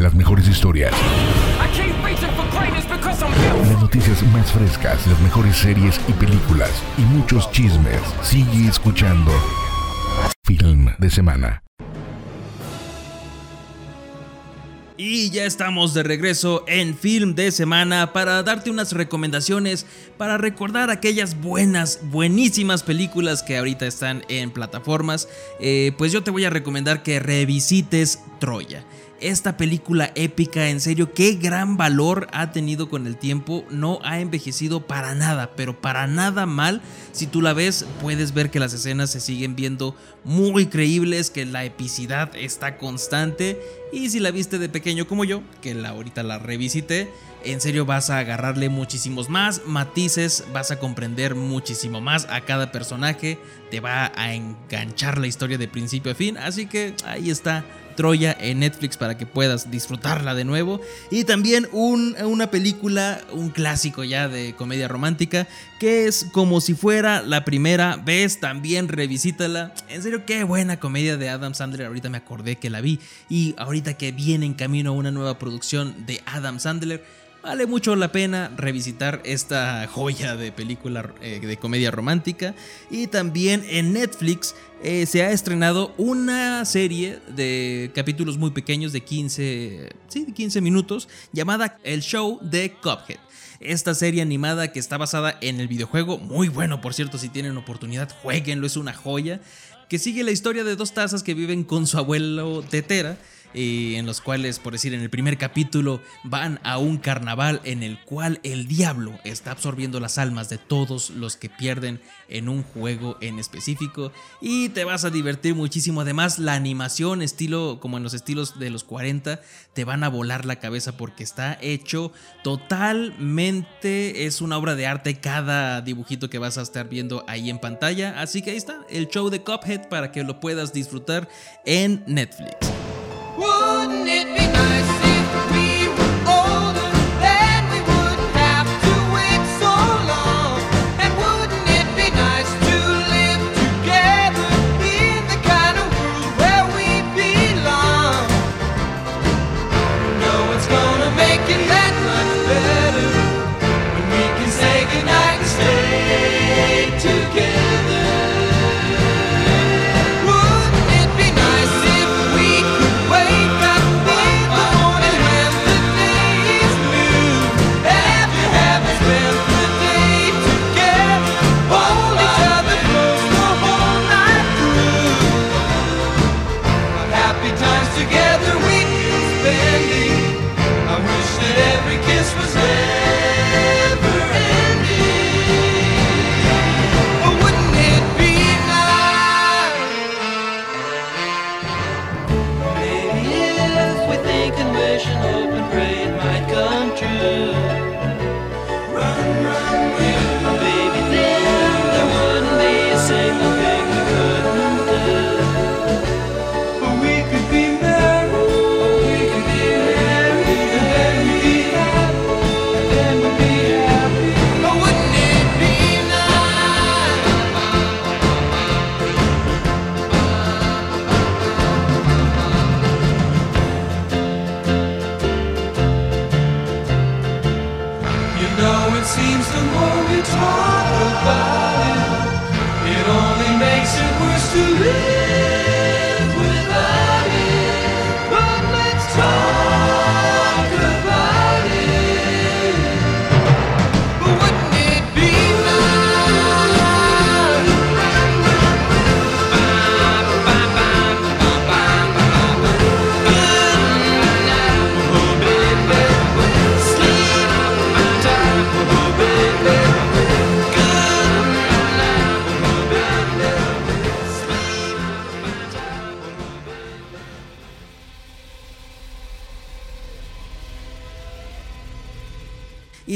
Las mejores historias. Las noticias más frescas, las mejores series y películas y muchos chismes. Sigue escuchando Film de Semana. Y ya estamos de regreso en Film de Semana para darte unas recomendaciones para recordar aquellas buenas, buenísimas películas que ahorita están en plataformas. Eh, pues yo te voy a recomendar que revisites Troya esta película épica, en serio, qué gran valor ha tenido con el tiempo. No ha envejecido para nada, pero para nada mal. Si tú la ves, puedes ver que las escenas se siguen viendo muy creíbles, que la epicidad está constante. Y si la viste de pequeño como yo, que la, ahorita la revisité, en serio vas a agarrarle muchísimos más matices, vas a comprender muchísimo más a cada personaje, te va a enganchar la historia de principio a fin. Así que ahí está Troya en Netflix para que puedas disfrutarla de nuevo. Y también una película, un clásico ya de comedia romántica, que es como si fuera la primera vez, también revisítala. En serio, qué buena comedia de Adam Sandler, ahorita me acordé que la vi. Y ahorita que viene en camino una nueva producción de Adam Sandler Vale mucho la pena revisitar esta joya de película eh, de comedia romántica. Y también en Netflix eh, se ha estrenado una serie de capítulos muy pequeños de 15, sí, 15 minutos llamada El Show de Cuphead. Esta serie animada que está basada en el videojuego, muy bueno por cierto, si tienen oportunidad, jueguenlo, es una joya, que sigue la historia de dos tazas que viven con su abuelo Tetera en los cuales, por decir, en el primer capítulo van a un carnaval en el cual el diablo está absorbiendo las almas de todos los que pierden en un juego en específico y te vas a divertir muchísimo. Además, la animación, estilo como en los estilos de los 40, te van a volar la cabeza porque está hecho totalmente, es una obra de arte cada dibujito que vas a estar viendo ahí en pantalla. Así que ahí está, el show de Cuphead para que lo puedas disfrutar en Netflix. It be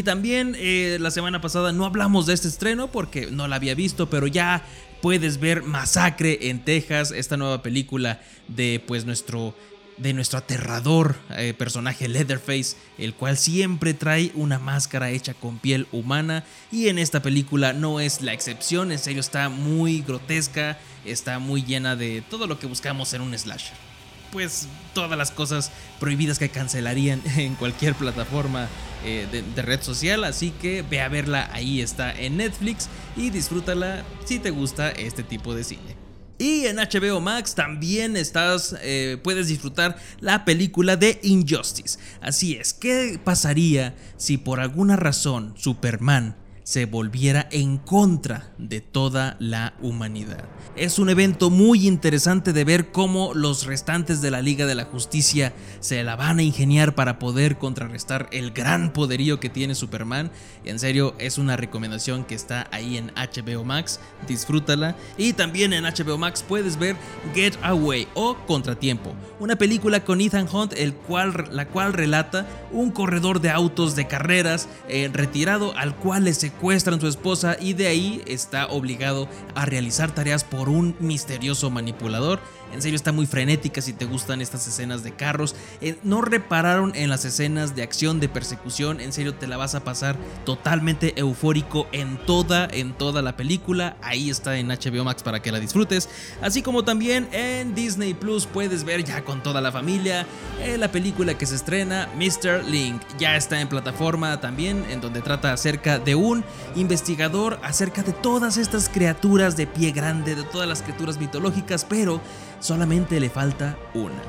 también eh, la semana pasada no hablamos de este estreno porque no la había visto, pero ya puedes ver Masacre en Texas, esta nueva película de pues nuestro de nuestro aterrador eh, personaje Leatherface, el cual siempre trae una máscara hecha con piel humana y en esta película no es la excepción, en serio está muy grotesca, está muy llena de todo lo que buscamos en un slasher. Pues todas las cosas prohibidas que cancelarían en cualquier plataforma eh, de, red social. Así que ve a verla, ahí está en Netflix y disfrútala si te gusta este tipo de cine. Y en HBO Max también estás, eh, puedes disfrutar la película de Injustice. Así es, ¿qué pasaría si por alguna razón Superman se volviera en contra de toda la humanidad. Es un evento muy interesante de ver cómo los restantes de la Liga de la Justicia se la van a ingeniar para poder contrarrestar el gran poderío que tiene Superman. En serio, es una recomendación que está ahí en HBO Max, disfrútala. Y también en HBO Max puedes ver Get Away o Contratiempo, una película con Ethan Hunt, el cual, la cual relata un corredor de autos de carreras eh, retirado al cual le secuestran su esposa y de ahí está obligado a realizar tareas por un misterioso manipulador. En serio está muy frenética si te gustan estas escenas de carros. Eh, no repararon en las escenas de acción, de persecución. En serio te la vas a pasar totalmente eufórico en toda, en toda la película. Ahí está en HBO Max para que la disfrutes. Así como también en Disney Plus puedes ver ya con toda la familia eh, la película que se estrena, Mr. Link. Ya está en plataforma también, en donde trata acerca de un investigador, acerca de todas estas criaturas de pie grande, de todas las criaturas mitológicas, pero solamente le falta una.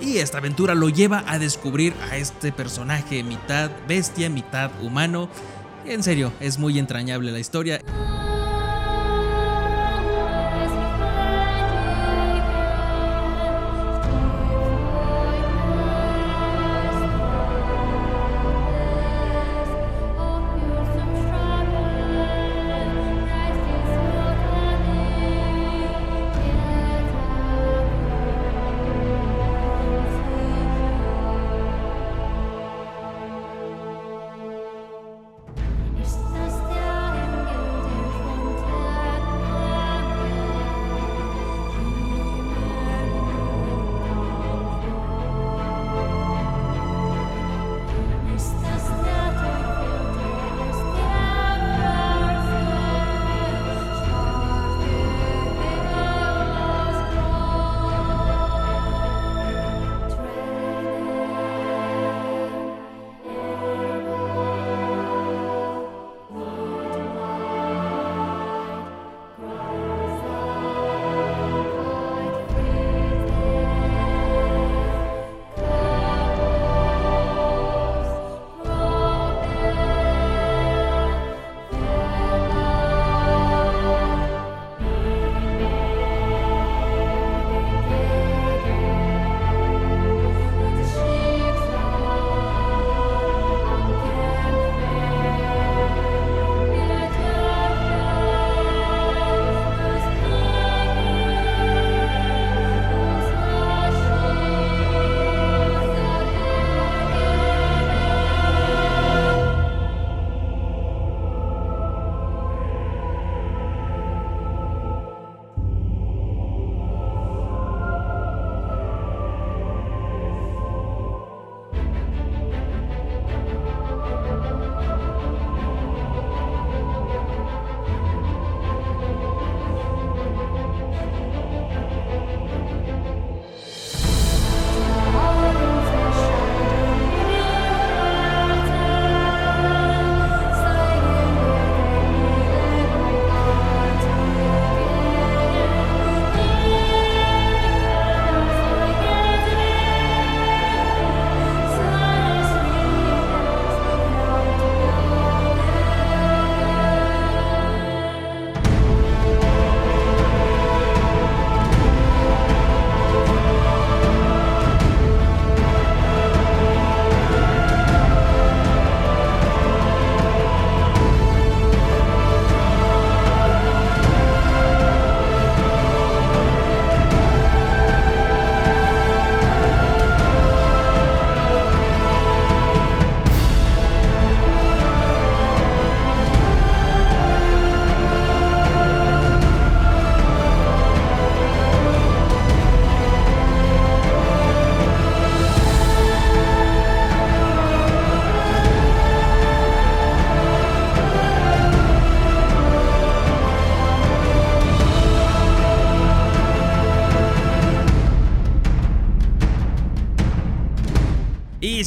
Y esta aventura lo lleva a descubrir a este personaje mitad bestia, mitad humano. En serio, es muy entrañable la historia.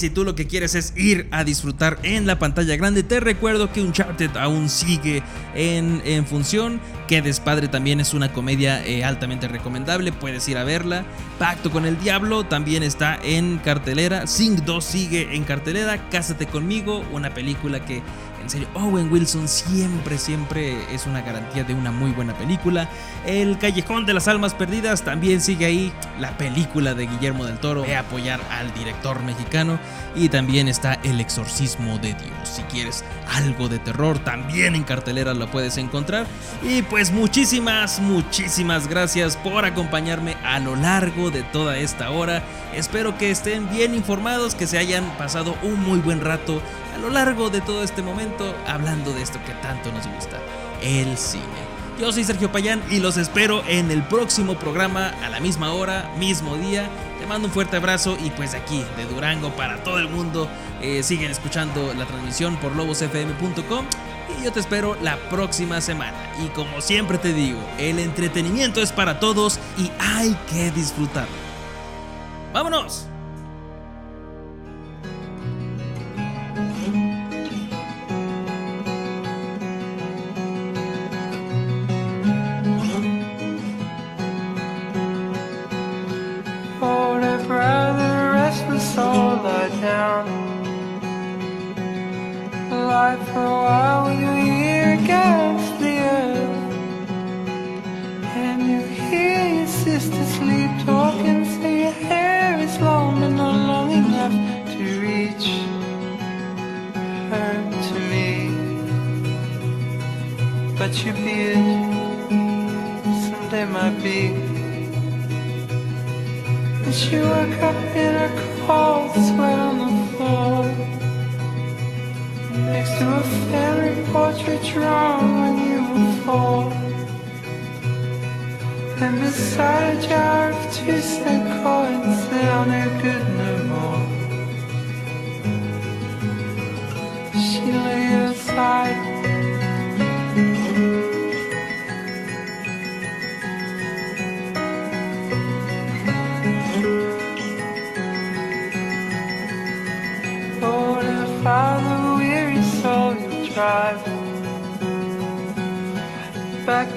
Si tú lo que quieres es ir a disfrutar en la pantalla grande, te recuerdo que Uncharted aún sigue en, en función. Que Despadre también es una comedia eh, altamente recomendable, puedes ir a verla. Pacto con el Diablo también está en cartelera. Sing 2 sigue en cartelera. Cásate conmigo, una película que en serio, Owen Wilson siempre, siempre es una garantía de una muy buena película. El Callejón de las Almas Perdidas también sigue ahí. La película de Guillermo del Toro. A apoyar al director mexicano. Y también está El Exorcismo de Dios. Si quieres algo de terror, también en cartelera lo puedes encontrar. Y pues muchísimas, muchísimas gracias por acompañarme a lo largo de toda esta hora. Espero que estén bien informados, que se hayan pasado un muy buen rato a lo largo de todo este momento hablando de esto que tanto nos gusta, el cine. Yo soy Sergio Payán y los espero en el próximo programa a la misma hora, mismo día. Te mando un fuerte abrazo y pues aquí de Durango para todo el mundo eh, siguen escuchando la transmisión por lobosfm.com y yo te espero la próxima semana. Y como siempre te digo, el entretenimiento es para todos y hay que disfrutarlo. ¡Vámonos! She woke up in a cold sweat on the floor. Next to a family portrait drawn when you were four And beside a jar of two cent coins are no good no more. She lay aside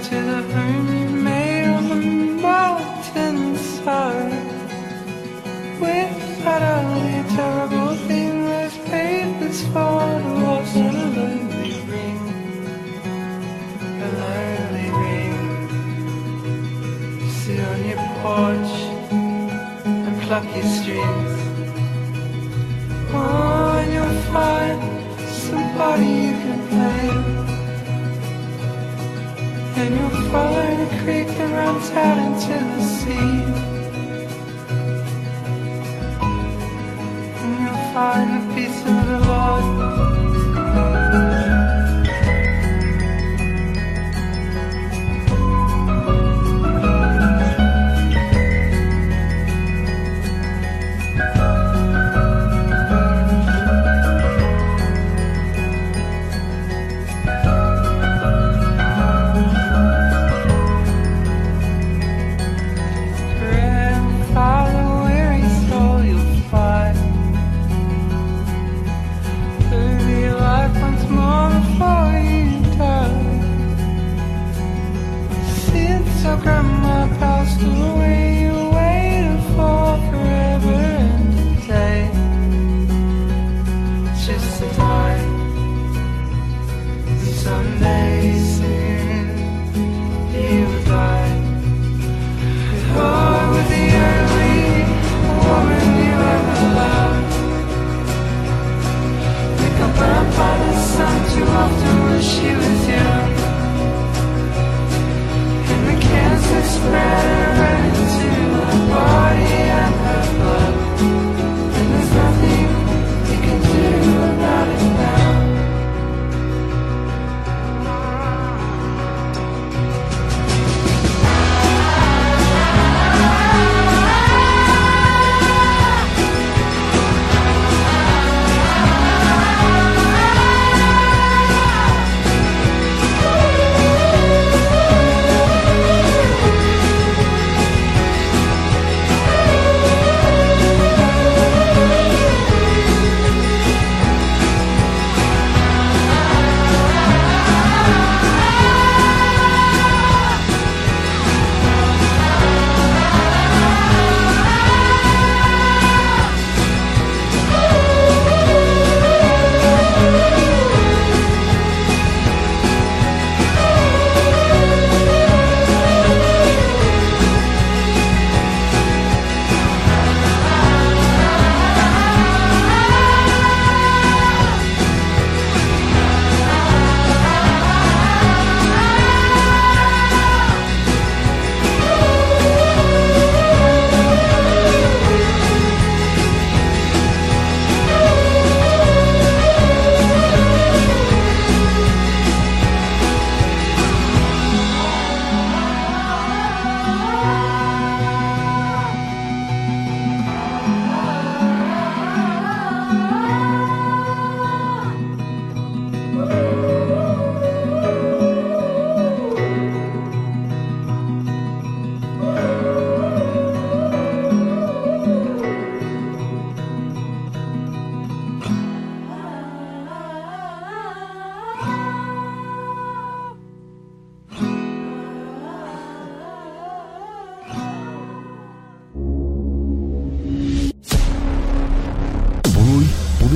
to the burn sea. And you'll find a piece of